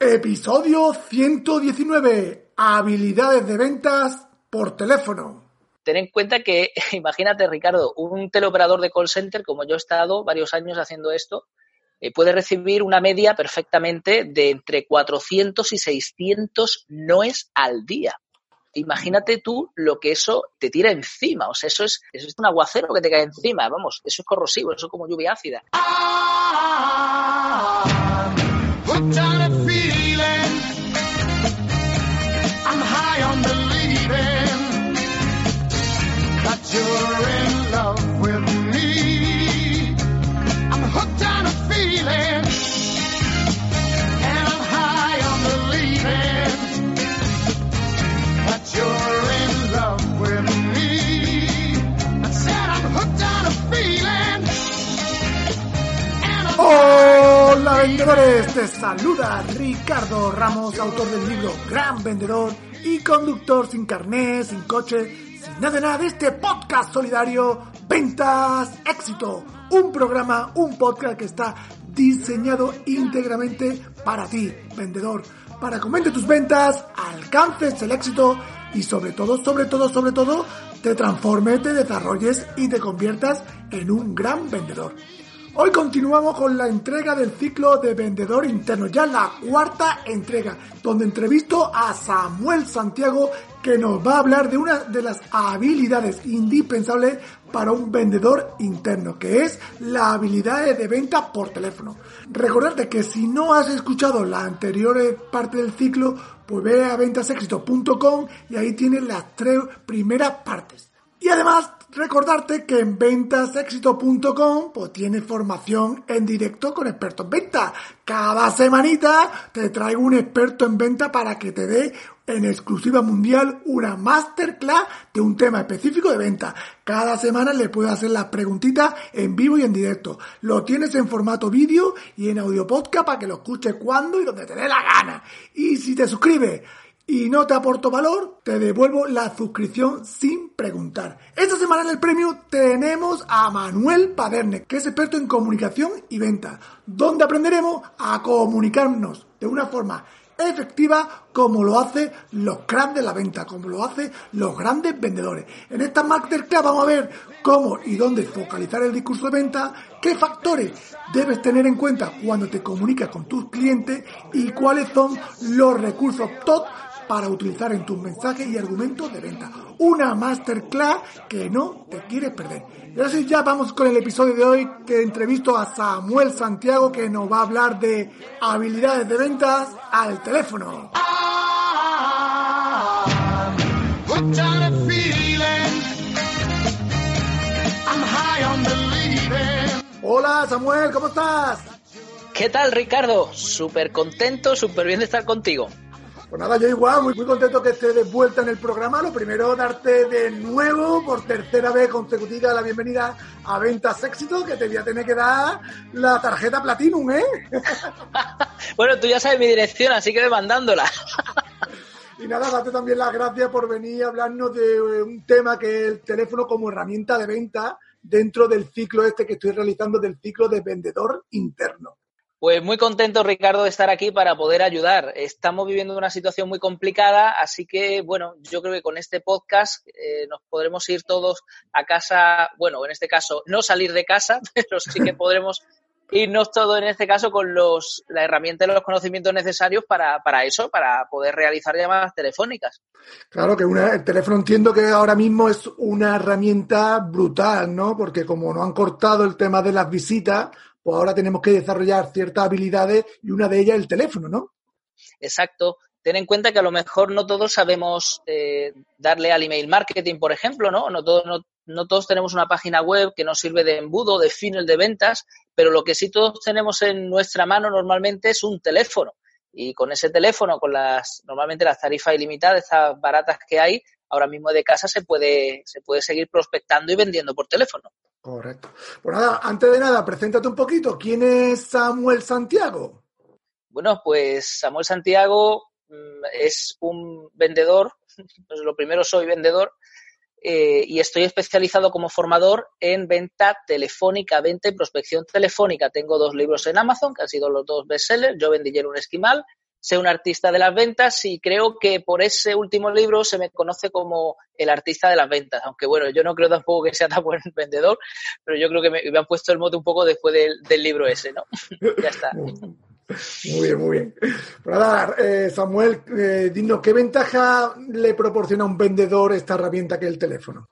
Episodio 119. Habilidades de ventas por teléfono. Ten en cuenta que, imagínate, Ricardo, un teleoperador de call center, como yo he estado varios años haciendo esto, eh, puede recibir una media perfectamente de entre 400 y 600 noes al día. Imagínate tú lo que eso te tira encima. O sea, eso es, eso es un aguacero que te cae encima. Vamos, eso es corrosivo, eso es como lluvia ácida. Vendedores, te saluda Ricardo Ramos, autor del libro Gran Vendedor y conductor sin carné, sin coche, nada de nada de este podcast solidario. Ventas Éxito, un programa, un podcast que está diseñado íntegramente para ti, vendedor, para que aumente tus ventas, alcances el éxito y sobre todo, sobre todo, sobre todo, te transformes, te desarrolles y te conviertas en un gran vendedor. Hoy continuamos con la entrega del ciclo de vendedor interno, ya la cuarta entrega, donde entrevisto a Samuel Santiago que nos va a hablar de una de las habilidades indispensables para un vendedor interno, que es la habilidad de venta por teléfono. Recordarte que si no has escuchado la anterior parte del ciclo, pues ve a ventasexito.com y ahí tienes las tres primeras partes. Y además recordarte que en ventasexito.com pues tienes formación en directo con expertos en venta. Cada semanita te traigo un experto en venta para que te dé en exclusiva mundial una masterclass de un tema específico de venta. Cada semana le puedes hacer las preguntitas en vivo y en directo. Lo tienes en formato vídeo y en audio podcast para que lo escuches cuando y donde te dé la gana. Y si te suscribes y no te aporto valor, te devuelvo la suscripción sin preguntar. Esta semana en el premio tenemos a Manuel Paderne, que es experto en comunicación y venta, donde aprenderemos a comunicarnos de una forma efectiva como lo hacen los grandes de la venta, como lo hacen los grandes vendedores. En esta masterclass vamos a ver cómo y dónde focalizar el discurso de venta, qué factores debes tener en cuenta cuando te comunicas con tus clientes y cuáles son los recursos top para utilizar en tus mensajes y argumentos de venta. Una masterclass que no te quieres perder. Y así ya vamos con el episodio de hoy que entrevisto a Samuel Santiago que nos va a hablar de habilidades de ventas al teléfono. Hola Samuel, ¿cómo estás? ¿Qué tal, Ricardo? Súper contento, súper bien de estar contigo. Pues nada, yo igual, muy, muy contento que estés de vuelta en el programa. Lo primero, darte de nuevo, por tercera vez consecutiva, la bienvenida a Ventas Éxito, que te voy a tener que dar la tarjeta Platinum, ¿eh? bueno, tú ya sabes mi dirección, así que ve mandándola. Y nada, date también las gracias por venir a hablarnos de un tema que es el teléfono como herramienta de venta dentro del ciclo este que estoy realizando del ciclo de vendedor interno. Pues muy contento, Ricardo, de estar aquí para poder ayudar. Estamos viviendo una situación muy complicada, así que, bueno, yo creo que con este podcast eh, nos podremos ir todos a casa, bueno, en este caso, no salir de casa, pero sí que podremos irnos todos en este caso con los, la herramienta y los conocimientos necesarios para, para eso, para poder realizar llamadas telefónicas. Claro que una, el teléfono entiendo que ahora mismo es una herramienta brutal, ¿no? Porque como no han cortado el tema de las visitas, pues ahora tenemos que desarrollar ciertas habilidades y una de ellas el teléfono, ¿no? Exacto. Ten en cuenta que a lo mejor no todos sabemos eh, darle al email marketing, por ejemplo, ¿no? No todos, no, no todos tenemos una página web que nos sirve de embudo, de funnel de ventas, pero lo que sí todos tenemos en nuestra mano normalmente es un teléfono. Y con ese teléfono, con las normalmente las tarifas ilimitadas, estas baratas que hay, ahora mismo de casa se puede, se puede seguir prospectando y vendiendo por teléfono. Correcto. Pues nada, antes de nada, preséntate un poquito. ¿Quién es Samuel Santiago? Bueno, pues Samuel Santiago mm, es un vendedor, pues lo primero soy vendedor, eh, y estoy especializado como formador en venta telefónica, venta y prospección telefónica. Tengo dos libros en Amazon, que han sido los dos bestsellers, Yo vendí un esquimal, sé un artista de las ventas y creo que por ese último libro se me conoce como el artista de las ventas, aunque bueno, yo no creo tampoco que sea tan buen vendedor, pero yo creo que me, han puesto el mote un poco después del, libro ese, ¿no? ya está. Muy bien, muy bien. Pues nada, eh, Samuel, eh, dinos, ¿qué ventaja le proporciona a un vendedor esta herramienta que es el teléfono?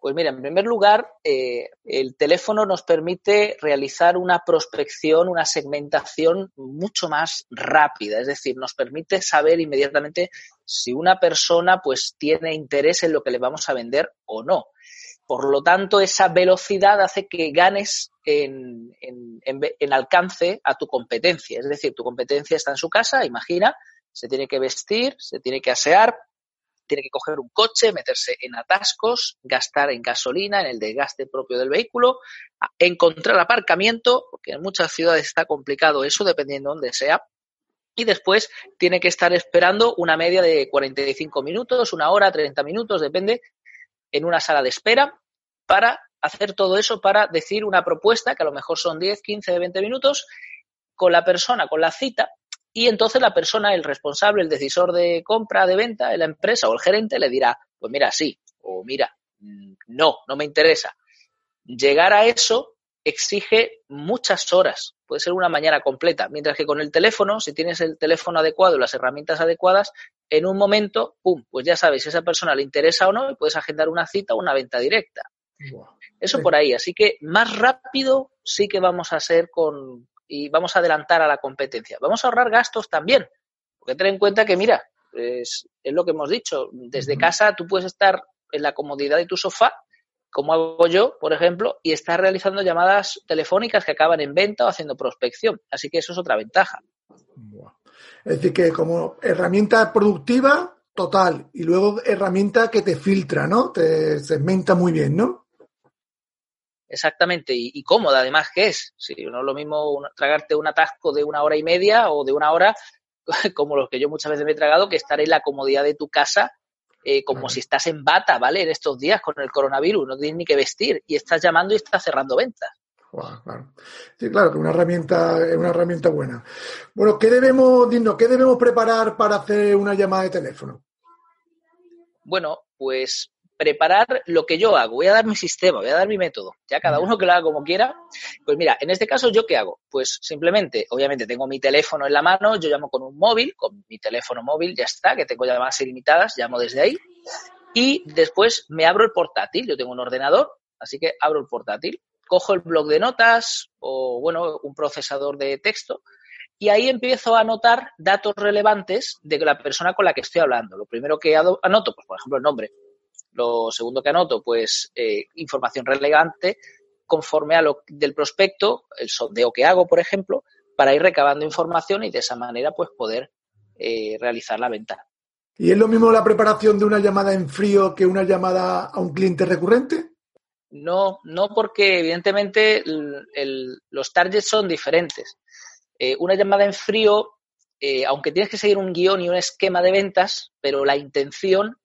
Pues mira, en primer lugar, eh, el teléfono nos permite realizar una prospección, una segmentación mucho más rápida, es decir, nos permite saber inmediatamente si una persona pues tiene interés en lo que le vamos a vender o no. Por lo tanto, esa velocidad hace que ganes en, alcance a tu competencia. Es decir, tu competencia está en su casa, imagina, se tiene que vestir, se tiene que asear, tiene que coger un coche, meterse en atascos, gastar en gasolina, en el desgaste propio del vehículo, encontrar aparcamiento, porque en muchas ciudades está complicado eso, dependiendo de dónde sea, y después tiene que estar esperando una media de 45 minutos, una hora, 30 minutos, depende, en una sala de espera para hacer todo eso, para decir una propuesta, que a lo mejor son 10, 15, 20 minutos, con la persona, con la cita, y entonces la persona, el responsable, el decisor de compra, de venta, de la empresa o el gerente le dirá, pues mira, sí, o mira, mm, no, no me interesa. Llegar a eso exige muchas horas, puede ser una mañana completa, mientras que con el teléfono, si tienes el teléfono adecuado, las herramientas adecuadas, en un momento, pum, pues ya sabes si a esa persona le interesa o no y puedes agendar una cita o una venta directa. Eso por ahí. Así que más rápido sí que vamos a ser con y vamos a adelantar a la competencia. Vamos a ahorrar gastos también. Porque ten en cuenta que, mira, es, es lo que hemos dicho. Desde casa tú puedes estar en la comodidad de tu sofá, como hago yo, por ejemplo, y estar realizando llamadas telefónicas que acaban en venta o haciendo prospección. Así que eso es otra ventaja. Es decir, que como herramienta productiva, total, y luego herramienta que te filtra, ¿no? Te segmenta muy bien, ¿no? Exactamente y, cómoda además que es. Si no es lo mismo tragarte un atasco de una hora y media o de una hora como los que yo muchas veces me he tragado, que estar en la comodidad de tu casa eh, como si estás en bata, ¿vale? En estos días con el coronavirus, no tienes ni que vestir y estás llamando y estás cerrando ventas. claro. Sí, claro, que una herramienta es una herramienta buena. Bueno, ¿qué debemos, dinos, qué debemos preparar para hacer una llamada de teléfono? Bueno, pues preparar lo que yo hago. Voy a dar mi sistema, voy a dar mi método. Ya cada uno que lo haga como quiera. Pues mira, en este caso, ¿yo qué hago? Pues simplemente, obviamente, tengo mi teléfono en la mano, yo llamo con un móvil, con mi teléfono móvil, ya está, que tengo llamadas ilimitadas, llamo desde ahí. Y después me abro el portátil. Yo tengo un ordenador, así que abro el portátil, cojo el blog de notas o, bueno, un procesador de texto y ahí empiezo a anotar datos relevantes de la persona con la que estoy hablando. Lo primero que anoto, pues por ejemplo, el nombre. Lo segundo que anoto, pues eh, información relevante conforme a lo del prospecto, el sondeo que hago, por ejemplo, para ir recabando información y de esa manera pues poder eh, realizar la venta. ¿Y es lo mismo la preparación de una llamada en frío que una llamada a un cliente recurrente? No, no porque evidentemente los targets son diferentes. Eh, una llamada en frío, aunque tienes que seguir un guion y un esquema de ventas, pero la intención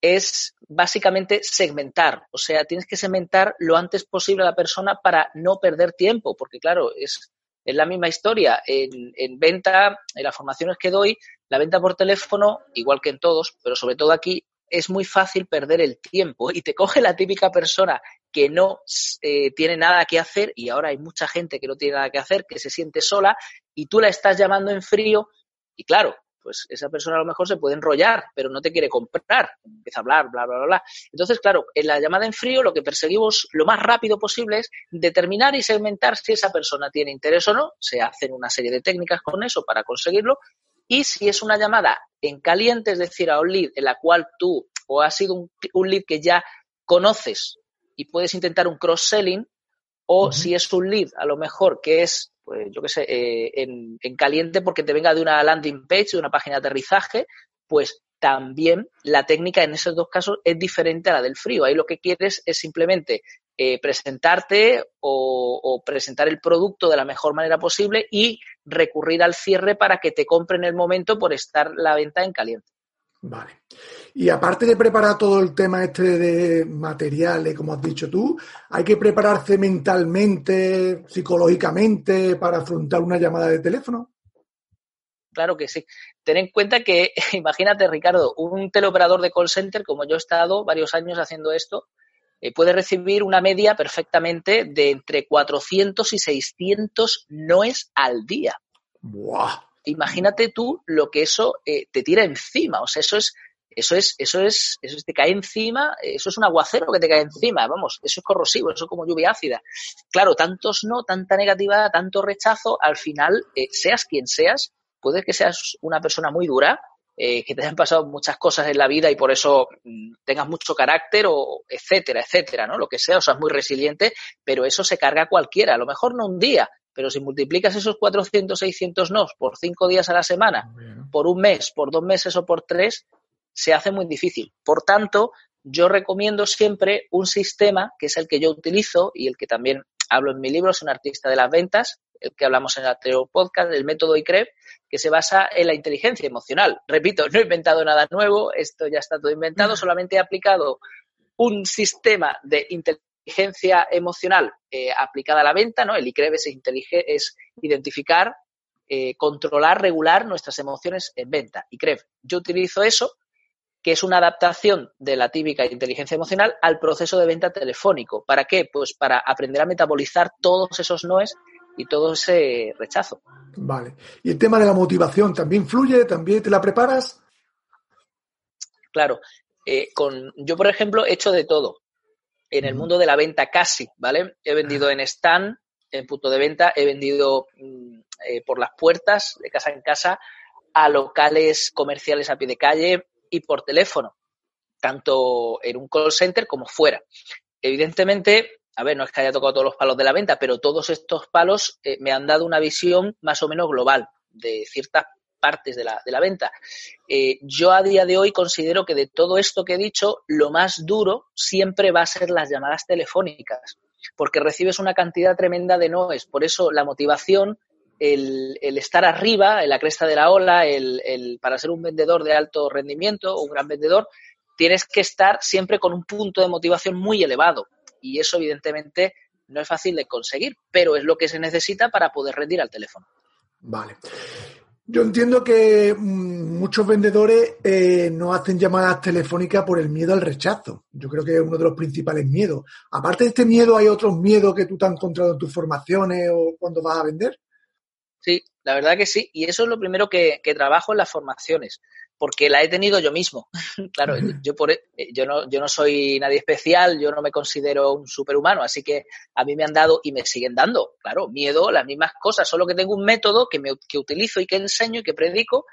es básicamente segmentar. O sea, tienes que segmentar lo antes posible a la persona para no perder tiempo, porque claro, es, la misma historia. En, en, venta, en las formaciones que doy, la venta por teléfono, igual que en todos, pero sobre todo aquí, es muy fácil perder el tiempo y te coge la típica persona que no eh, tiene nada que hacer y ahora hay mucha gente que no tiene nada que hacer, que se siente sola y tú la estás llamando en frío y claro, pues esa persona a lo mejor se puede enrollar, pero no te quiere comprar, empieza a hablar, bla, bla, bla, bla. Entonces, claro, en la llamada en frío lo que perseguimos lo más rápido posible es determinar y segmentar si esa persona tiene interés o no, se hacen una serie de técnicas con eso para conseguirlo, y si es una llamada en caliente, es decir, a un lead en la cual tú o ha sido un, un lead que ya conoces y puedes intentar un cross-selling, O si es un lead, a lo mejor que es, pues yo qué sé, eh, en, en, caliente porque te venga de una landing page, de una página de aterrizaje, pues también la técnica en esos dos casos es diferente a la del frío. Ahí lo que quieres es simplemente eh, presentarte o, o, presentar el producto de la mejor manera posible y recurrir al cierre para que te compre en el momento por estar la venta en caliente. Vale. Y aparte de preparar todo el tema este de materiales, como has dicho tú, hay que prepararse mentalmente, psicológicamente para afrontar una llamada de teléfono. Claro que sí. Ten en cuenta que, imagínate, Ricardo, un teleoperador de call center, como yo he estado varios años haciendo esto, eh, puede recibir una media perfectamente de entre 400 y 600 noes al día. ¡Buah! Imagínate tú lo que eso eh, te tira encima. O sea, eso es, eso es, eso es, eso te cae encima, eso es un aguacero que te cae encima, vamos, eso es corrosivo, eso es como lluvia ácida. Claro, tantos no, tanta negatividad, tanto rechazo, al final, eh, seas quien seas, puede que seas una persona muy dura, eh, que te hayan pasado muchas cosas en la vida y por eso mm, tengas mucho carácter o etcétera, etcétera, ¿no? Lo que sea, o sea, muy resiliente, pero eso se carga a cualquiera, a lo mejor no un día, pero si multiplicas esos 400, 600 nos por cinco días a la semana, por un mes, por dos meses o por tres, se hace muy difícil. Por tanto, yo recomiendo siempre un sistema que es el que yo utilizo y el que también hablo en mi libro, soy un artista de las ventas, el que hablamos en el anterior podcast, el método ICREP, que se basa en la inteligencia emocional. Repito, no he inventado nada nuevo, esto ya está todo inventado, solamente he aplicado un sistema de inteligencia emocional eh, aplicada a la venta, ¿no? El ICREP es, es identificar, eh, controlar, regular nuestras emociones en venta. ICREP, yo utilizo eso que es una adaptación de la típica inteligencia emocional al proceso de venta telefónico. ¿Para qué? Pues para aprender a metabolizar todos esos noes y todo ese rechazo. Vale. ¿Y el tema de la motivación también fluye? ¿También te la preparas? Claro. Eh, con, yo, por ejemplo, he hecho de todo. En el mundo de la venta casi, ¿vale? He vendido en stand, en punto de venta, he vendido mm, eh, por las puertas, de casa en casa, a locales comerciales a pie de calle y por teléfono, tanto en un call center como fuera. Evidentemente, a ver, no es que haya tocado todos los palos de la venta, pero todos estos palos eh, me han dado una visión más o menos global de ciertas partes de la, de la venta. Eh, yo a día de hoy considero que de todo esto que he dicho, lo más duro siempre va a ser las llamadas telefónicas, porque recibes una cantidad tremenda de noes. Por eso la motivación, el, el estar arriba, en la cresta de la ola, el, el, para ser un vendedor de alto rendimiento, un gran vendedor, tienes que estar siempre con un punto de motivación muy elevado y eso evidentemente no es fácil de conseguir, pero es lo que se necesita para poder rendir al teléfono. Vale. Yo entiendo que mm, muchos vendedores eh, no hacen llamadas telefónicas por el miedo al rechazo. Yo creo que es uno de los principales miedos. Aparte de este miedo, ¿hay otros miedos que tú te has encontrado en tus formaciones o cuando vas a vender? Sí, la verdad que sí. Y eso es lo primero que, que trabajo en las formaciones porque la he tenido yo mismo. claro, yo, por, eh, yo, no, yo no soy nadie especial, yo no me considero un superhumano, así que a mí me han dado y me siguen dando, claro, miedo, las mismas cosas, solo que tengo un método que, me, que utilizo y que enseño y que predico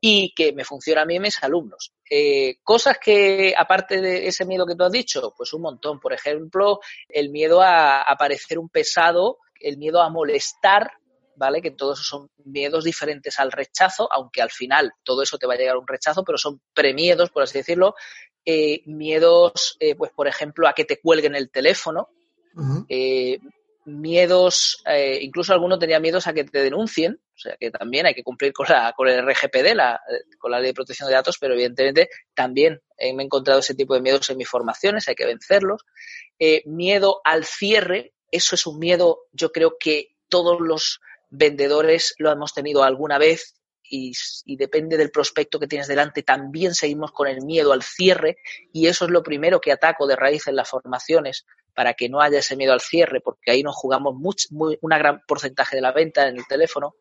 y que me funciona a mí y a mis alumnos. Eh, cosas que, aparte de ese miedo que tú has dicho, pues un montón. Por ejemplo, el miedo a, a parecer un pesado, el miedo a molestar ¿vale? Que todos son miedos diferentes al rechazo, aunque al final todo eso te va a llegar a un rechazo, pero son premiedos, por así decirlo. Eh, miedos, eh, pues por ejemplo, a que te cuelguen el teléfono. eh, miedos, incluso algunos tenían miedos a que te denuncien, o sea que también hay que cumplir con, la, con el RGPD, la, con la ley de protección de datos, pero evidentemente también me he encontrado ese tipo de miedos en mis formaciones, hay que vencerlos. Miedo al cierre, eso es un miedo, yo creo que todos los vendedores lo hemos tenido alguna vez y, depende del prospecto que tienes delante, también seguimos con el miedo al cierre y eso es lo primero que ataco de raíz en las formaciones para que no haya ese miedo al cierre, porque ahí nos jugamos mucho, muy, una gran porcentaje de la venta en el teléfono.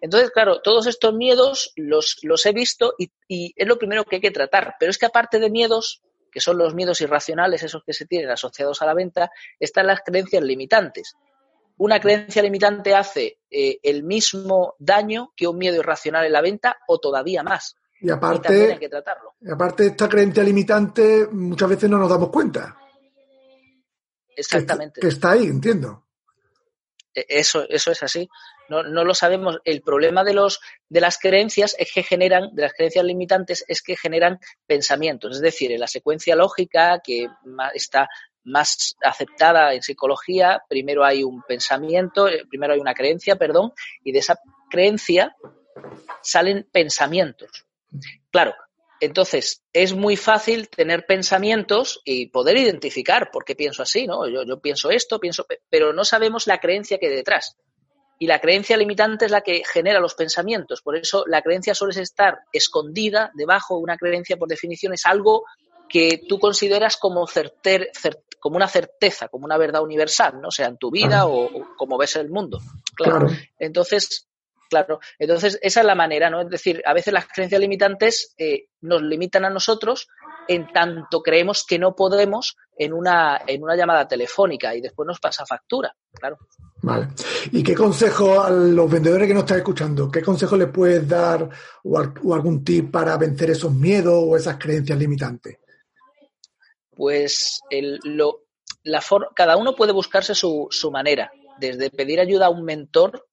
Entonces, claro, todos estos miedos los, los he visto y, y es lo primero que hay que tratar. Pero es que aparte de miedos, que son los miedos irracionales, esos que se tienen asociados a la venta, están las creencias limitantes una creencia limitante hace eh, el mismo daño que un miedo irracional en la venta o todavía más. Y aparte, y hay que tratarlo. Y aparte esta creencia limitante muchas veces no nos damos cuenta. exactamente. Que, está ahí, entiendo. E, eso, eso es así. No, no, lo sabemos. El problema de los de las creencias es que generan, de las creencias limitantes, es que generan pensamientos. Es decir, en la secuencia lógica que está más aceptada en psicología, primero hay un pensamiento, eh, primero hay una creencia, perdón, y de esa creencia salen pensamientos. Claro, entonces es muy fácil tener pensamientos y poder identificar por qué pienso así, ¿no? Yo, yo pienso esto, pienso, pero no sabemos la creencia que hay detrás. Y la creencia limitante es la que genera los pensamientos. Por eso la creencia suele estar escondida debajo. Una creencia, por definición, es algo que tú consideras como, certer, como una certeza, como una verdad universal, ¿no? sea en tu vida o, como ves el mundo. Claro. Entonces, claro, entonces esa es la manera, ¿no? Es decir, a veces las creencias limitantes eh, nos limitan a nosotros en tanto creemos que no podemos en una, en una llamada telefónica y después nos pasa factura, claro. Vale. ¿Y qué consejo a los vendedores que nos están escuchando, qué consejo les puedes dar o, algún tip para vencer esos miedos o esas creencias limitantes? Pues lo, la cada uno puede buscarse su, su manera, desde pedir ayuda a un mentor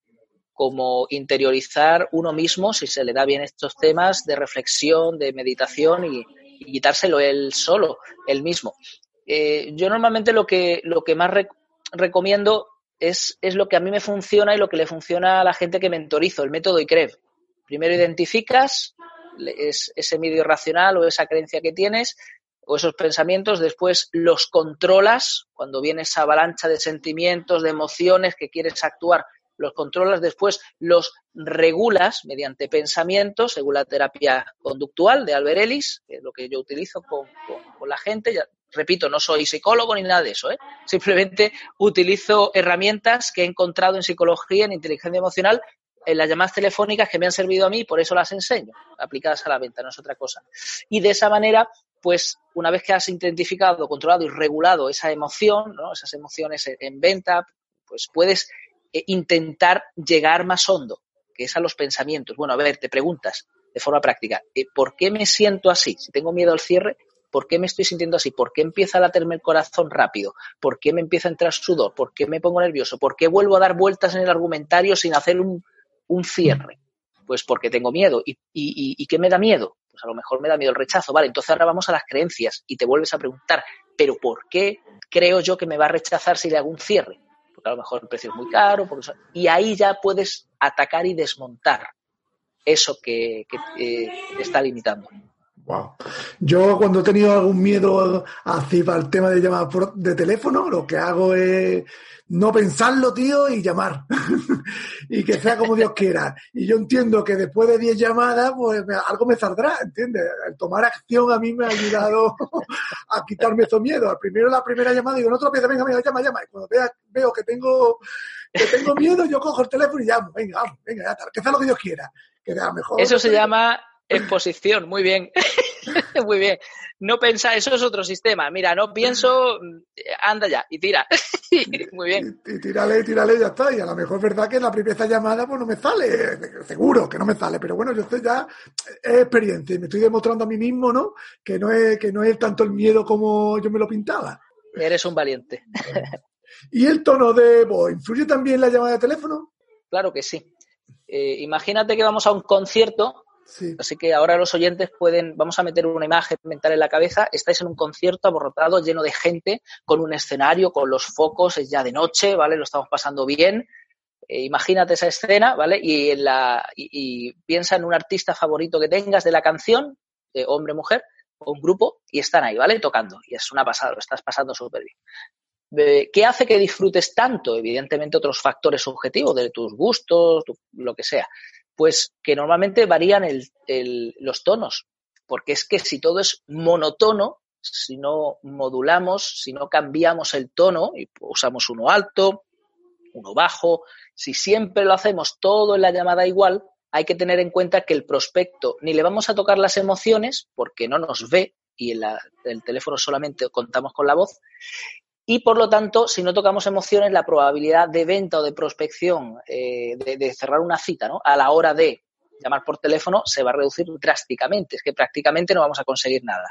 como interiorizar uno mismo, si se le da bien estos temas de reflexión, de meditación y, quitárselo él solo, él mismo. Eh, yo normalmente lo que, lo que más recomiendo es, es, lo que a mí me funciona y lo que le funciona a la gente que mentorizo, el método ICREV. Primero identificas ese medio racional o esa creencia que tienes, o esos pensamientos, después los controlas, cuando viene esa avalancha de sentimientos, de emociones que quieres actuar, los controlas, después los regulas mediante pensamientos, según la terapia conductual de Albert Ellis, que es lo que yo utilizo con, la gente. Repito, no soy psicólogo ni nada de eso, ¿eh? simplemente utilizo herramientas que he encontrado en psicología, en inteligencia emocional, en las llamadas telefónicas que me han servido a mí, por eso las enseño, aplicadas a la venta, no es otra cosa. Y de esa manera pues una vez que has identificado, controlado y regulado esa emoción, ¿no? esas emociones en venta, pues puedes eh, intentar llegar más hondo, que es a los pensamientos. Bueno, a ver, te preguntas de forma práctica, eh, ¿por qué me siento así? Si tengo miedo al cierre, ¿por qué me estoy sintiendo así? ¿Por qué empieza a latirme el corazón rápido? ¿Por qué me empieza a entrar sudor? ¿Por qué me pongo nervioso? ¿Por qué vuelvo a dar vueltas en el argumentario sin hacer un, cierre? Pues porque tengo miedo. ¿Y, y qué me da miedo? Pues a lo mejor me da miedo el rechazo, vale, entonces ahora vamos a las creencias y te vuelves a preguntar, pero ¿por qué creo yo que me va a rechazar si le hago un cierre? Porque a lo mejor el precio es muy caro, y ahí ya puedes atacar y desmontar eso que, te eh, está limitando. Wow. Yo cuando he tenido algún miedo así para el tema de llamadas de teléfono, lo que hago es no pensarlo, tío, y llamar. y que sea como Dios quiera. Y yo entiendo que después de 10 llamadas, pues algo me saldrá, ¿entiendes? El tomar acción a mí me ha ayudado a quitarme esos miedos. Al primero la primera llamada digo, no lo pienses, venga, venga, llama, llama. Y cuando veo que tengo, que tengo miedo, yo cojo el teléfono y llamo. Venga, vamos, venga, ya. Que sea lo que Dios quiera. Que sea mejor. Eso se llama exposición, muy bien. muy bien no pensa, eso es otro sistema. Mira, no pienso, anda ya y tira. Muy bien. Y, tírale, tírale, ya está. Y a lo mejor es verdad que la primera llamada pues no me sale, seguro que no me sale, pero bueno, yo estoy ya, es experiencia y me estoy demostrando a mí mismo, ¿no? Que no es, que no es tanto el miedo como yo me lo pintaba. Eres un valiente. ¿Y el tono de voz influye también la llamada de teléfono? Claro que sí. Eh, imagínate que vamos a un concierto Así que ahora los oyentes pueden, vamos a meter una imagen mental en la cabeza, estáis en un concierto aborrotado, lleno de gente, con un escenario, con los focos, es ya de noche, ¿vale? Lo estamos pasando bien. Eh, imagínate esa escena, ¿vale? Y, en la, y, piensa en un artista favorito que tengas de la canción, de hombre, mujer, o un grupo, y están ahí, ¿vale? Tocando. Y es una pasada, lo estás pasando súper bien. ¿Qué hace que disfrutes tanto? Evidentemente otros factores subjetivos de tus gustos, lo que sea pues que normalmente varían los tonos, porque es que si todo es monotono, si no modulamos, si no cambiamos el tono y usamos uno alto, uno bajo, si siempre lo hacemos todo en la llamada igual, hay que tener en cuenta que el prospecto ni le vamos a tocar las emociones porque no nos ve y en el teléfono solamente contamos con la voz y por lo tanto, si no tocamos emociones, la probabilidad de venta o de prospección, eh, de, cerrar una cita, ¿no? A la hora de llamar por teléfono se va a reducir drásticamente. Es que prácticamente no vamos a conseguir nada.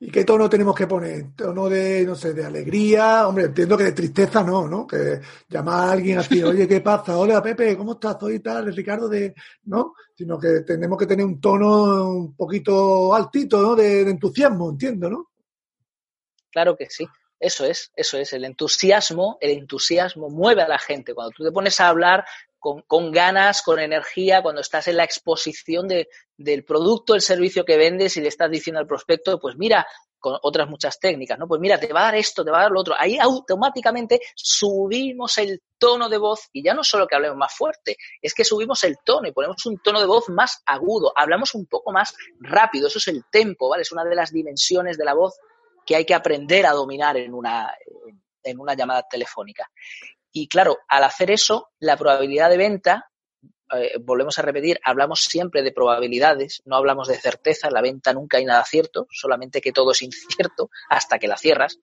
¿Y qué tono tenemos que poner? ¿Tono de, no sé, de alegría? Hombre, entiendo que de tristeza no, ¿no? Que llamar a alguien así, oye, ¿qué pasa? Hola, Pepe, ¿cómo estás? Soy tal, Ricardo, de... ¿no? Sino que tenemos que tener un tono un poquito altito, ¿no? De, entusiasmo, entiendo, ¿no? Claro que sí. Eso es, eso es. El entusiasmo, el entusiasmo mueve a la gente. Cuando tú te pones a hablar con, con ganas, con energía, cuando estás en la exposición de, del producto, el servicio que vendes y le estás diciendo al prospecto, pues mira, con otras muchas técnicas, ¿no? Pues mira, te va a dar esto, te va a dar lo otro. Ahí automáticamente subimos el tono de voz y ya no solo que hablemos más fuerte, es que subimos el tono y ponemos un tono de voz más agudo, hablamos un poco más rápido, eso es el tempo, ¿vale? Es una de las dimensiones de la voz que hay que aprender a dominar en una, en una llamada telefónica. Y claro, al hacer eso, la probabilidad de venta eh, volvemos a repetir, hablamos siempre de probabilidades, no hablamos de certeza, la venta nunca hay nada cierto, solamente que todo es incierto hasta que la cierras,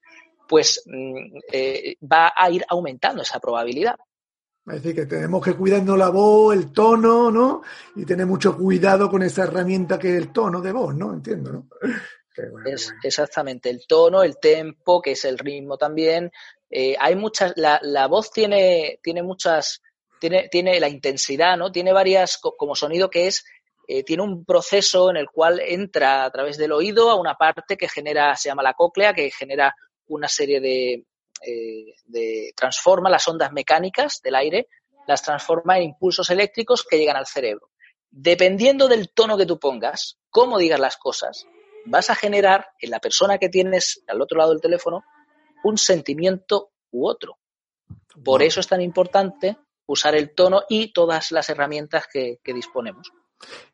pues mm, eh, va a ir aumentando esa probabilidad. Es decir, que tenemos que cuidarnos la voz, el tono, ¿no? Y tener mucho cuidado con esa herramienta que es el tono de voz, ¿no? Entiendo, ¿no? Es exactamente el tono, el tempo, que es el ritmo también. Eh, hay muchas, la, la voz tiene, tiene muchas tiene, tiene la intensidad, ¿no? Tiene varias, como sonido que es, eh, tiene un proceso en el cual entra a través del oído a una parte que genera, se llama la cóclea, que genera una serie de, eh, de transforma las ondas mecánicas del aire, las transforma en impulsos eléctricos que llegan al cerebro. Dependiendo del tono que tú pongas, cómo digas las cosas, vas a generar en la persona que tienes al otro lado del teléfono un sentimiento u otro. Por eso es tan importante usar el tono y todas las herramientas que, disponemos.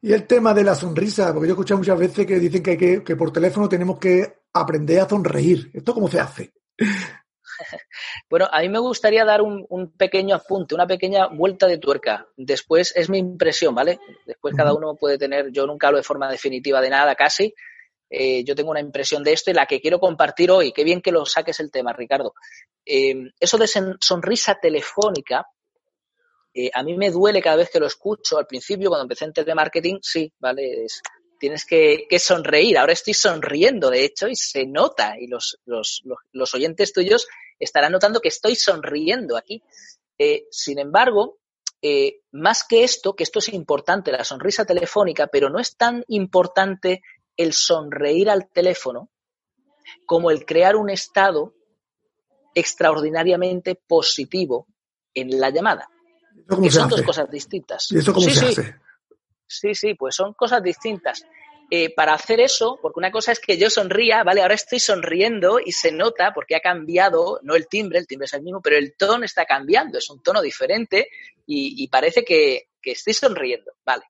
Y el tema de la sonrisa, porque yo he escuchado muchas veces que dicen que, que, por teléfono tenemos que aprender a sonreír. ¿Esto cómo se hace? bueno, a mí me gustaría dar un, pequeño apunte, una pequeña vuelta de tuerca. Después es mi impresión, ¿vale? Después cada uno puede tener, yo nunca hablo de forma definitiva de nada casi. Eh, yo tengo una impresión de esto y la que quiero compartir hoy. Qué bien que lo saques el tema, Ricardo. Eh, eso de sonrisa telefónica eh, a mí me duele cada vez que lo escucho. Al principio, cuando empecé en telemarketing, sí, ¿vale? tienes que, sonreír. Ahora estoy sonriendo, de hecho, y se nota. Y los, los, oyentes tuyos estarán notando que estoy sonriendo aquí. Sin embargo, más que esto, que esto es importante, la sonrisa telefónica, pero no es tan importante el sonreír al teléfono como el crear un estado extraordinariamente positivo en la llamada que son dos cosas distintas. ¿Y eso cómo sí, se sí. hace? Sí, sí, pues son cosas distintas. Eh, para hacer eso, porque una cosa es que yo sonría, ¿vale? Ahora estoy sonriendo y se nota porque ha cambiado, no el timbre, el timbre es el mismo, pero el tono está cambiando, es un tono diferente y, parece que, estoy sonriendo, ¿vale?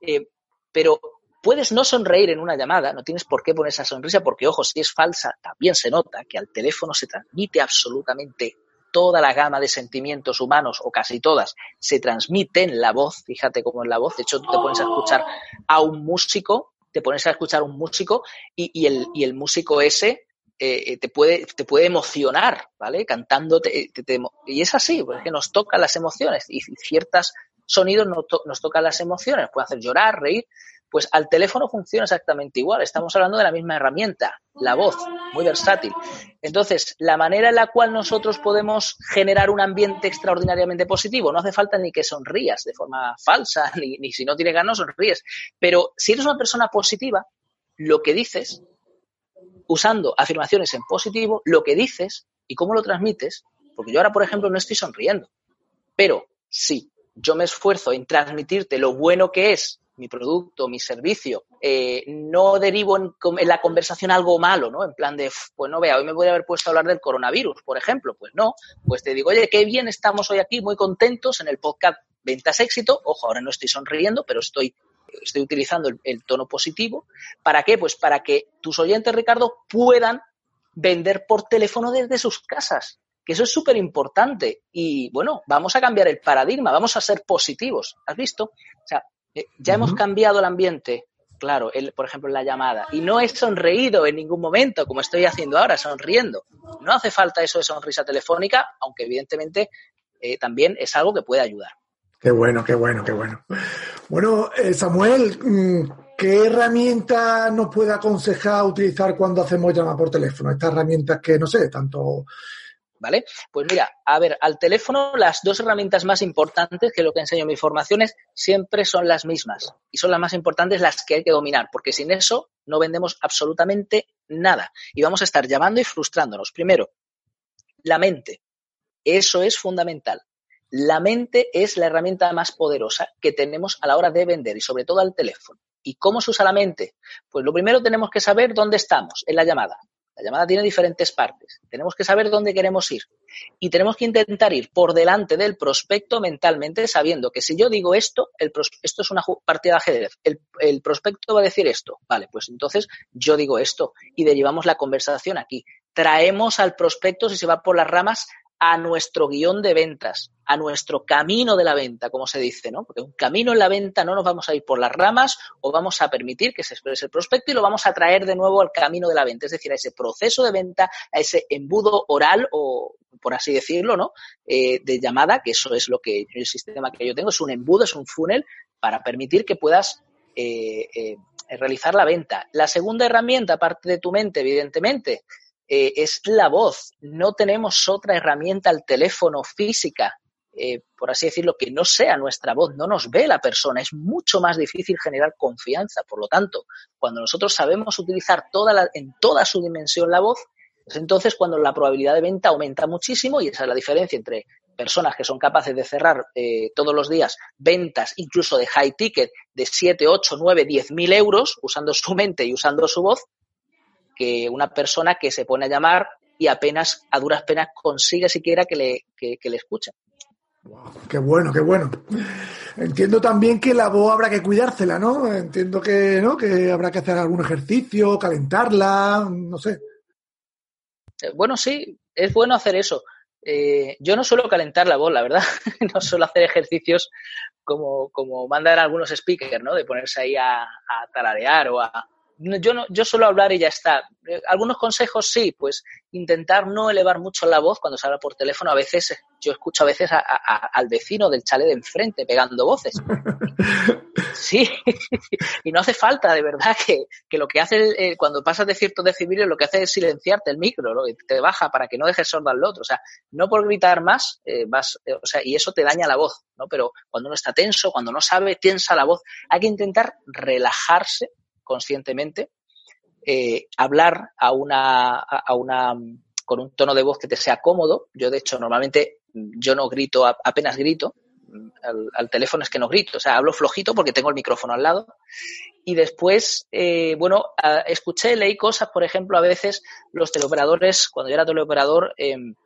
Eh, pero puedes no sonreír en una llamada, no tienes por qué poner esa sonrisa porque, ojo, si es falsa, también se nota que al teléfono se transmite absolutamente toda la gama de sentimientos humanos, o casi todas, se transmiten en la voz, fíjate cómo es la voz, de hecho tú te pones a escuchar a un músico, te pones a escuchar a un músico y, el, músico ese eh, te, puede, te puede emocionar, ¿vale? Cantándote, y es así, porque que nos tocan las emociones y ciertos sonidos nos, nos tocan las emociones, puede hacer llorar, reír, pues al teléfono funciona exactamente igual. Estamos hablando de la misma herramienta, la voz, muy versátil. Entonces, la manera en la cual nosotros podemos generar un ambiente extraordinariamente positivo, no hace falta ni que sonrías de forma falsa, ni, si no tienes ganas, sonríes. Pero si eres una persona positiva, lo que dices, usando afirmaciones en positivo, lo que dices y cómo lo transmites, porque yo ahora, por ejemplo, no estoy sonriendo, pero si yo me esfuerzo en transmitirte lo bueno que es mi producto, mi servicio, eh, no derivo en, la conversación algo malo, ¿no? En plan de, pues no vea, hoy me voy a haber puesto a hablar del coronavirus, por ejemplo. Pues no, pues te digo, oye, qué bien estamos hoy aquí, muy contentos en el podcast Ventas Éxito. Ojo, ahora no estoy sonriendo, pero estoy, estoy utilizando el, tono positivo. ¿Para qué? Pues para que tus oyentes, Ricardo, puedan vender por teléfono desde sus casas que eso es súper importante. Y bueno, vamos a cambiar el paradigma, vamos a ser positivos. ¿Has visto? O sea, eh, ya hemos cambiado el ambiente, claro, el, por ejemplo, en la llamada, y no he sonreído en ningún momento, como estoy haciendo ahora, sonriendo. No hace falta eso de sonrisa telefónica, aunque evidentemente eh, también es algo que puede ayudar. Qué bueno, qué bueno, qué bueno. Bueno, eh, Samuel, mm, ¿qué herramienta nos puede aconsejar utilizar cuando hacemos llamada por teléfono? Estas herramientas que, no sé, tanto ¿vale? Pues mira, a ver, al teléfono las dos herramientas más importantes, que lo que enseño en mis formaciones, siempre son las mismas. Y son las más importantes las que hay que dominar, porque sin eso no vendemos absolutamente nada. Y vamos a estar llamando y frustrándonos. Primero, la mente. Eso es fundamental. La mente es la herramienta más poderosa que tenemos a la hora de vender y sobre todo al teléfono. ¿Y cómo se usa la mente? Pues lo primero tenemos que saber dónde estamos en la llamada. La llamada tiene diferentes partes. Tenemos que saber dónde queremos ir. Y tenemos que intentar ir por delante del prospecto mentalmente, sabiendo que si yo digo esto, esto es una partida de ajedrez. El, el prospecto va a decir esto. Vale, pues entonces yo digo esto y derivamos la conversación aquí. Traemos al prospecto, si se va por las ramas, a nuestro guion de ventas, a nuestro camino de la venta, como se dice, ¿no? Porque un camino en la venta no nos vamos a ir por las ramas o vamos a permitir que se exprese el prospecto y lo vamos a traer de nuevo al camino de la venta, es decir, a ese proceso de venta, a ese embudo oral o, por así decirlo, ¿no? Eh, de llamada, que eso es lo que el sistema que yo tengo, es un embudo, es un funnel para permitir que puedas eh, eh, realizar la venta. La segunda herramienta, aparte de tu mente, evidentemente, eh, es la voz. No tenemos otra herramienta al teléfono física, eh, por así decirlo, que no sea nuestra voz, no nos ve la persona. Es mucho más difícil generar confianza. Por lo tanto, cuando nosotros sabemos utilizar toda en toda su dimensión la voz, pues entonces cuando la probabilidad de venta aumenta muchísimo y esa es la diferencia entre personas que son capaces de cerrar eh, todos los días ventas, incluso de high ticket, de 7, 8, 9, 10 mil euros, usando su mente y usando su voz, que una persona que se pone a llamar y apenas, a duras penas, consigue siquiera que le, que, le escuchen. qué bueno, qué bueno. Entiendo también que la voz habrá que cuidársela, ¿no? Entiendo que, ¿no? que habrá que hacer algún ejercicio, calentarla, no sé. Eh, bueno, sí, es bueno hacer eso. Eh, yo no suelo calentar la voz, la verdad. no suelo hacer ejercicios como, como mandan algunos speakers, ¿no? De ponerse ahí a, a tararear o a, yo, no, yo suelo hablar y ya está. Eh, algunos consejos sí, pues intentar no elevar mucho la voz cuando se habla por teléfono. A veces, yo escucho a veces al vecino del chalet de enfrente pegando voces. Sí, y no hace falta, de verdad, que, que lo que hace eh, cuando pasas de cierto decibelio, lo que hace es silenciarte el micro, ¿no? te baja para que no dejes sordo al otro. O sea, no por gritar más, eh, vas, o sea, y eso te daña la voz, ¿no? Pero cuando uno está tenso, cuando no sabe, tensa la voz, hay que intentar relajarse conscientemente, eh, hablar a una, a una, con un tono de voz que te sea cómodo. Yo, de hecho, normalmente yo no grito, apenas grito. Al, teléfono es que no grito, o sea, hablo flojito porque tengo el micrófono al lado. Y después, eh, bueno, escuché, leí cosas, por ejemplo, a veces los teleoperadores, cuando yo era teleoperador, em,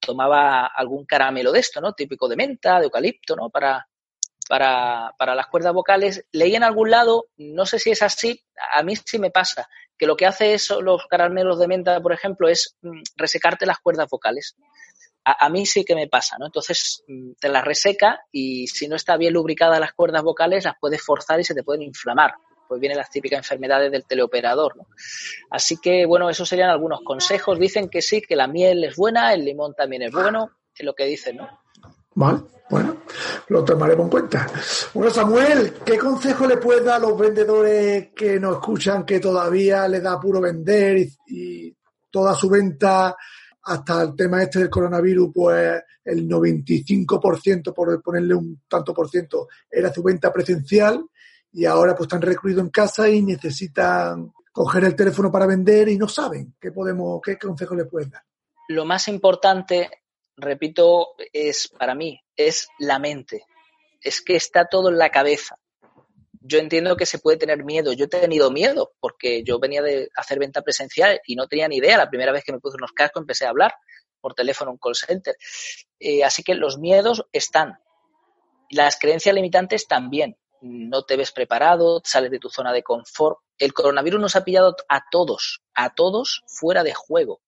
tomaba algún caramelo de esto, ¿no? Típico de menta, de eucalipto, ¿no? Para, para, para las cuerdas vocales. Leí en algún lado, no sé si es así, a mí sí me pasa, que lo que hace eso, los caramelos de menta, por ejemplo, es mm, resecarte las cuerdas vocales. A, mí sí que me pasa, ¿no? Entonces mm, te las reseca y si no está bien lubricada las cuerdas vocales, las puedes forzar y se te pueden inflamar. Pues vienen las típicas enfermedades del teleoperador, ¿no? Así que, bueno, esos serían algunos consejos. Dicen que sí, que la miel es buena, el limón también es bueno, es lo que dicen, ¿no? Vale, bueno, lo tomaremos en cuenta. Bueno, Samuel, ¿qué consejo le puedes dar a los vendedores que nos escuchan que todavía les da puro vender y, toda su venta hasta el tema este del coronavirus, pues el 95%, por ponerle un tanto por ciento, era su venta presencial y ahora pues están recluidos en casa y necesitan coger el teléfono para vender y no saben qué podemos, qué consejo le puedes dar. Lo más importante repito, es para mí, es la mente. Es que está todo en la cabeza. Yo entiendo que se puede tener miedo. Yo he tenido miedo porque yo venía de hacer venta presencial y no tenía ni idea. La primera vez que me puse unos cascos empecé a hablar por teléfono en call center. Eh, así que los miedos están. Las creencias limitantes también. No te ves preparado, sales de tu zona de confort. El coronavirus nos ha pillado a todos, a todos fuera de juego.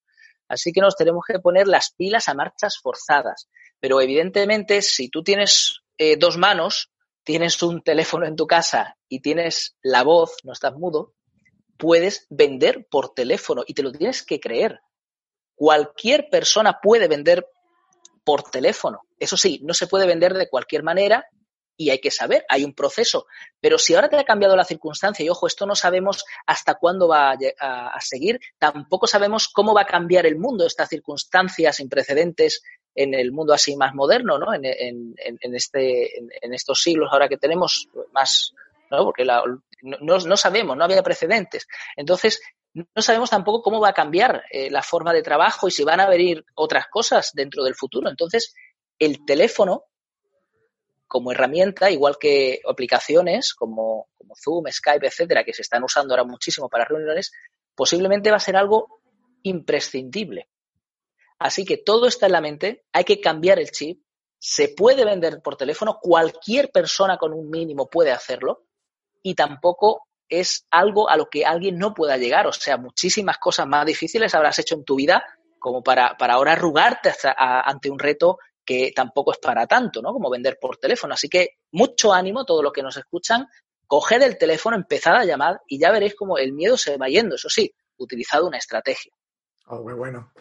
Así que nos tenemos que poner las pilas a marchas forzadas. Pero evidentemente, si tú tienes eh, dos manos, tienes un teléfono en tu casa y tienes la voz, no estás mudo, puedes vender por teléfono y te lo tienes que creer. Cualquier persona puede vender por teléfono. Eso sí, no se puede vender de cualquier manera y hay que saber, hay un proceso. Pero si ahora te ha cambiado la circunstancia, y ojo, esto no sabemos hasta cuándo va a, seguir, tampoco sabemos cómo va a cambiar el mundo, estas circunstancias sin precedentes en el mundo así más moderno, ¿no? En, este, en, estos siglos ahora que tenemos más, ¿no? Porque no, no, sabemos, no había precedentes. Entonces, no sabemos tampoco cómo va a cambiar eh, la forma de trabajo y si van a venir otras cosas dentro del futuro. Entonces, el teléfono como herramienta, igual que aplicaciones como, como Zoom, Skype, etcétera, que se están usando ahora muchísimo para reuniones, posiblemente va a ser algo imprescindible. Así que todo está en la mente, hay que cambiar el chip, se puede vender por teléfono, cualquier persona con un mínimo puede hacerlo y tampoco es algo a lo que alguien no pueda llegar. O sea, muchísimas cosas más difíciles habrás hecho en tu vida como para, para ahora arrugarte ante un reto que tampoco es para tanto, ¿no? Como vender por teléfono. Así que mucho ánimo, todos los que nos escuchan, coged el teléfono, empezad a llamar y ya veréis cómo el miedo se va yendo. Eso sí, utilizad una estrategia. Oh, muy bueno.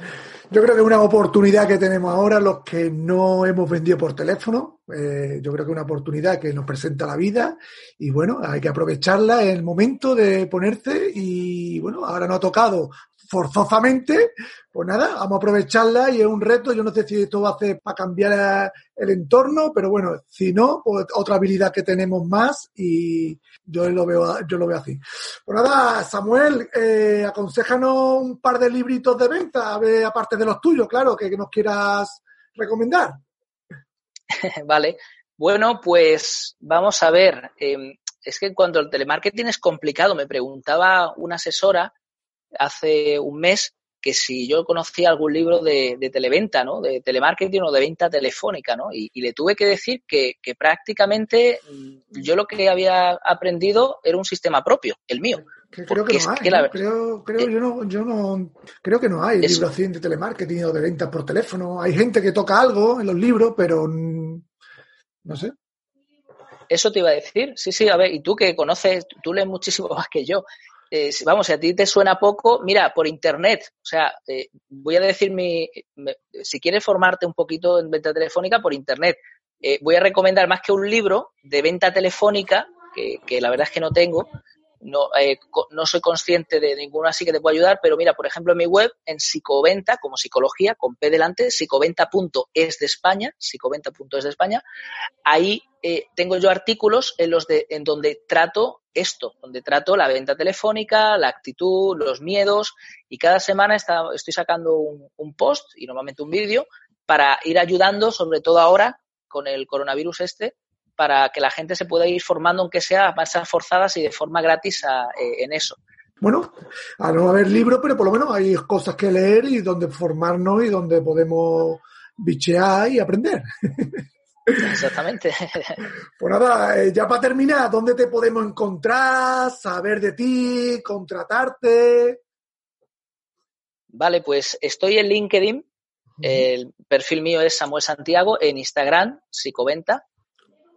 Yo creo que una oportunidad que tenemos ahora los que no hemos vendido por teléfono. Eh, yo creo que una oportunidad que nos presenta la vida y bueno, hay que aprovecharla en el momento de ponerse y bueno, ahora no ha tocado forzosamente, pues nada, vamos a aprovecharla y es un reto. Yo no sé si esto va a hacer para cambiar el entorno, pero bueno, si no, pues otra habilidad que tenemos más y yo lo veo, yo lo veo así. Pues nada, Samuel, eh, aconsejanos un par de libritos de venta, a ver, aparte de los tuyos, claro, que, nos quieras recomendar. vale. Bueno, pues vamos a ver. Em, es que en cuanto al telemarketing es complicado, me preguntaba una asesora hace un mes que si yo conocía algún libro de, televenta, ¿no? De telemarketing o de venta telefónica, ¿no? Y, le tuve que decir que, prácticamente mm, yo lo que había aprendido era un sistema propio, el mío. creo que no hay. creo, creo, eh, yo no, yo no, creo que no hay libros de telemarketing o de venta por teléfono. Hay gente que toca algo en los libros, pero no sé. Eso te iba a decir. Sí, sí, a ver, y tú que conoces, tú lees muchísimo más que yo. Eh, vamos, si a ti te suena poco, mira, por internet, o sea, eh, voy a decir mi, si quieres formarte un poquito en venta telefónica, por internet, eh, voy a recomendar más que un libro de venta telefónica, que, que la verdad es que no tengo, no, no soy consciente de ninguno así que te pueda ayudar, pero mira, por ejemplo, en mi web, en psicoventa, como psicología, con P delante, psicoventa.es de España, psicoventa.es de España, ahí tengo yo artículos en los de, en donde trato esto, donde trato la venta telefónica, la actitud, los miedos, y cada semana está, estoy sacando un, post y normalmente un vídeo para ir ayudando, sobre todo ahora con el coronavirus este, para que la gente se pueda ir formando, aunque sea a marchas forzadas y de forma gratis eh, en eso. Bueno, a no haber libros, pero por lo menos hay cosas que leer y donde formarnos y donde podemos bichear y aprender. Exactamente. Pues nada, eh, ya para terminar, ¿dónde te podemos encontrar, saber de ti, contratarte? Vale, pues estoy en LinkedIn. El perfil mío es Samuel Santiago, en Instagram, Psicoventa,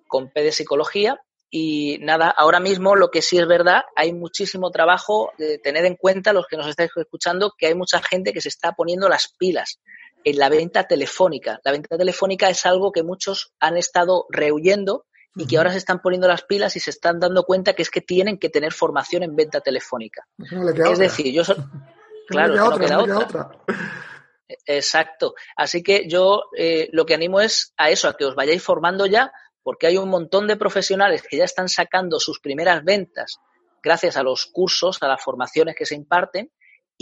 con P de psicología. Y nada, ahora mismo lo que sí es verdad, hay muchísimo trabajo, de tener en cuenta los que nos estáis escuchando, que hay mucha gente que se está poniendo las pilas en la venta telefónica. La venta telefónica es algo que muchos han estado rehuyendo y que ahora se están poniendo las pilas y se están dando cuenta que es que tienen que tener formación en venta telefónica. es decir, yo claro, no queda otra. Exacto. Así que yo eh, lo que animo es a eso, a que os vayáis formando ya porque hay un montón de profesionales que ya están sacando sus primeras ventas gracias a los cursos, a las formaciones que se imparten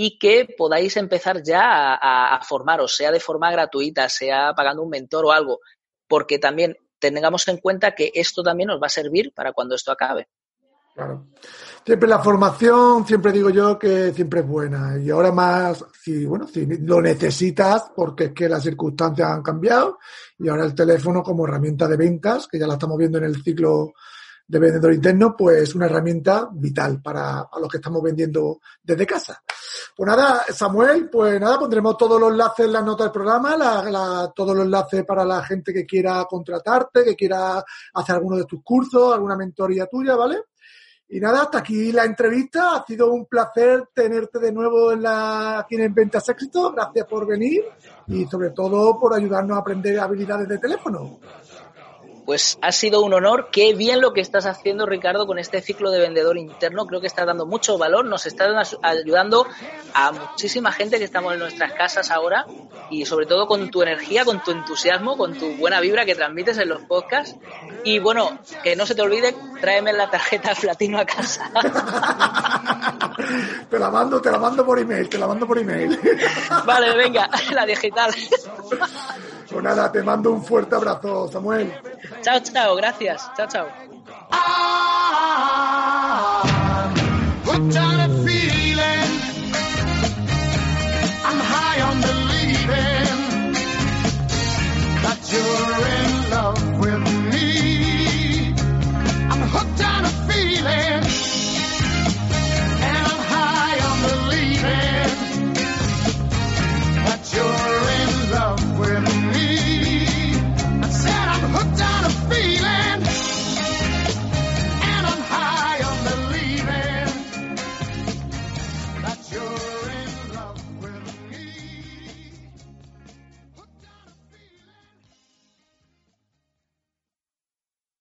y que podáis empezar ya a, formaros, sea de forma gratuita, sea pagando un mentor o algo, porque también tengamos en cuenta que esto también nos va a servir para cuando esto acabe. Claro. Siempre la formación, siempre digo yo que siempre es buena. Y ahora más, si, bueno, si lo necesitas, porque es que las circunstancias han cambiado, y ahora el teléfono como herramienta de ventas, que ya la estamos viendo en el ciclo de vendedor interno, pues una herramienta vital para, los que estamos vendiendo desde casa. Pues nada, Samuel, pues nada, pondremos todos los enlaces en la nota del programa, todos los enlaces para la gente que quiera contratarte, que quiera hacer alguno de tus cursos, alguna mentoría tuya, ¿vale? Y nada, hasta aquí la entrevista. Ha sido un placer tenerte de nuevo en la, aquí en Ventas Éxito. Gracias por venir y sobre todo por ayudarnos a aprender habilidades de teléfono. Pues ha sido un honor. Qué bien lo que estás haciendo, Ricardo, con este ciclo de vendedor interno. Creo que estás dando mucho valor, nos estás ayudando a muchísima gente que estamos en nuestras casas ahora y sobre todo con tu energía, con tu entusiasmo, con tu buena vibra que transmites en los podcasts. Y bueno, que no se te olvide, tráeme la tarjeta platino a casa. te la mando, te la mando por email, te la mando por email. vale, venga, la digital. Pues nada, te mando un fuerte abrazo, Samuel. Chao, chao, gracias. Chao, chao.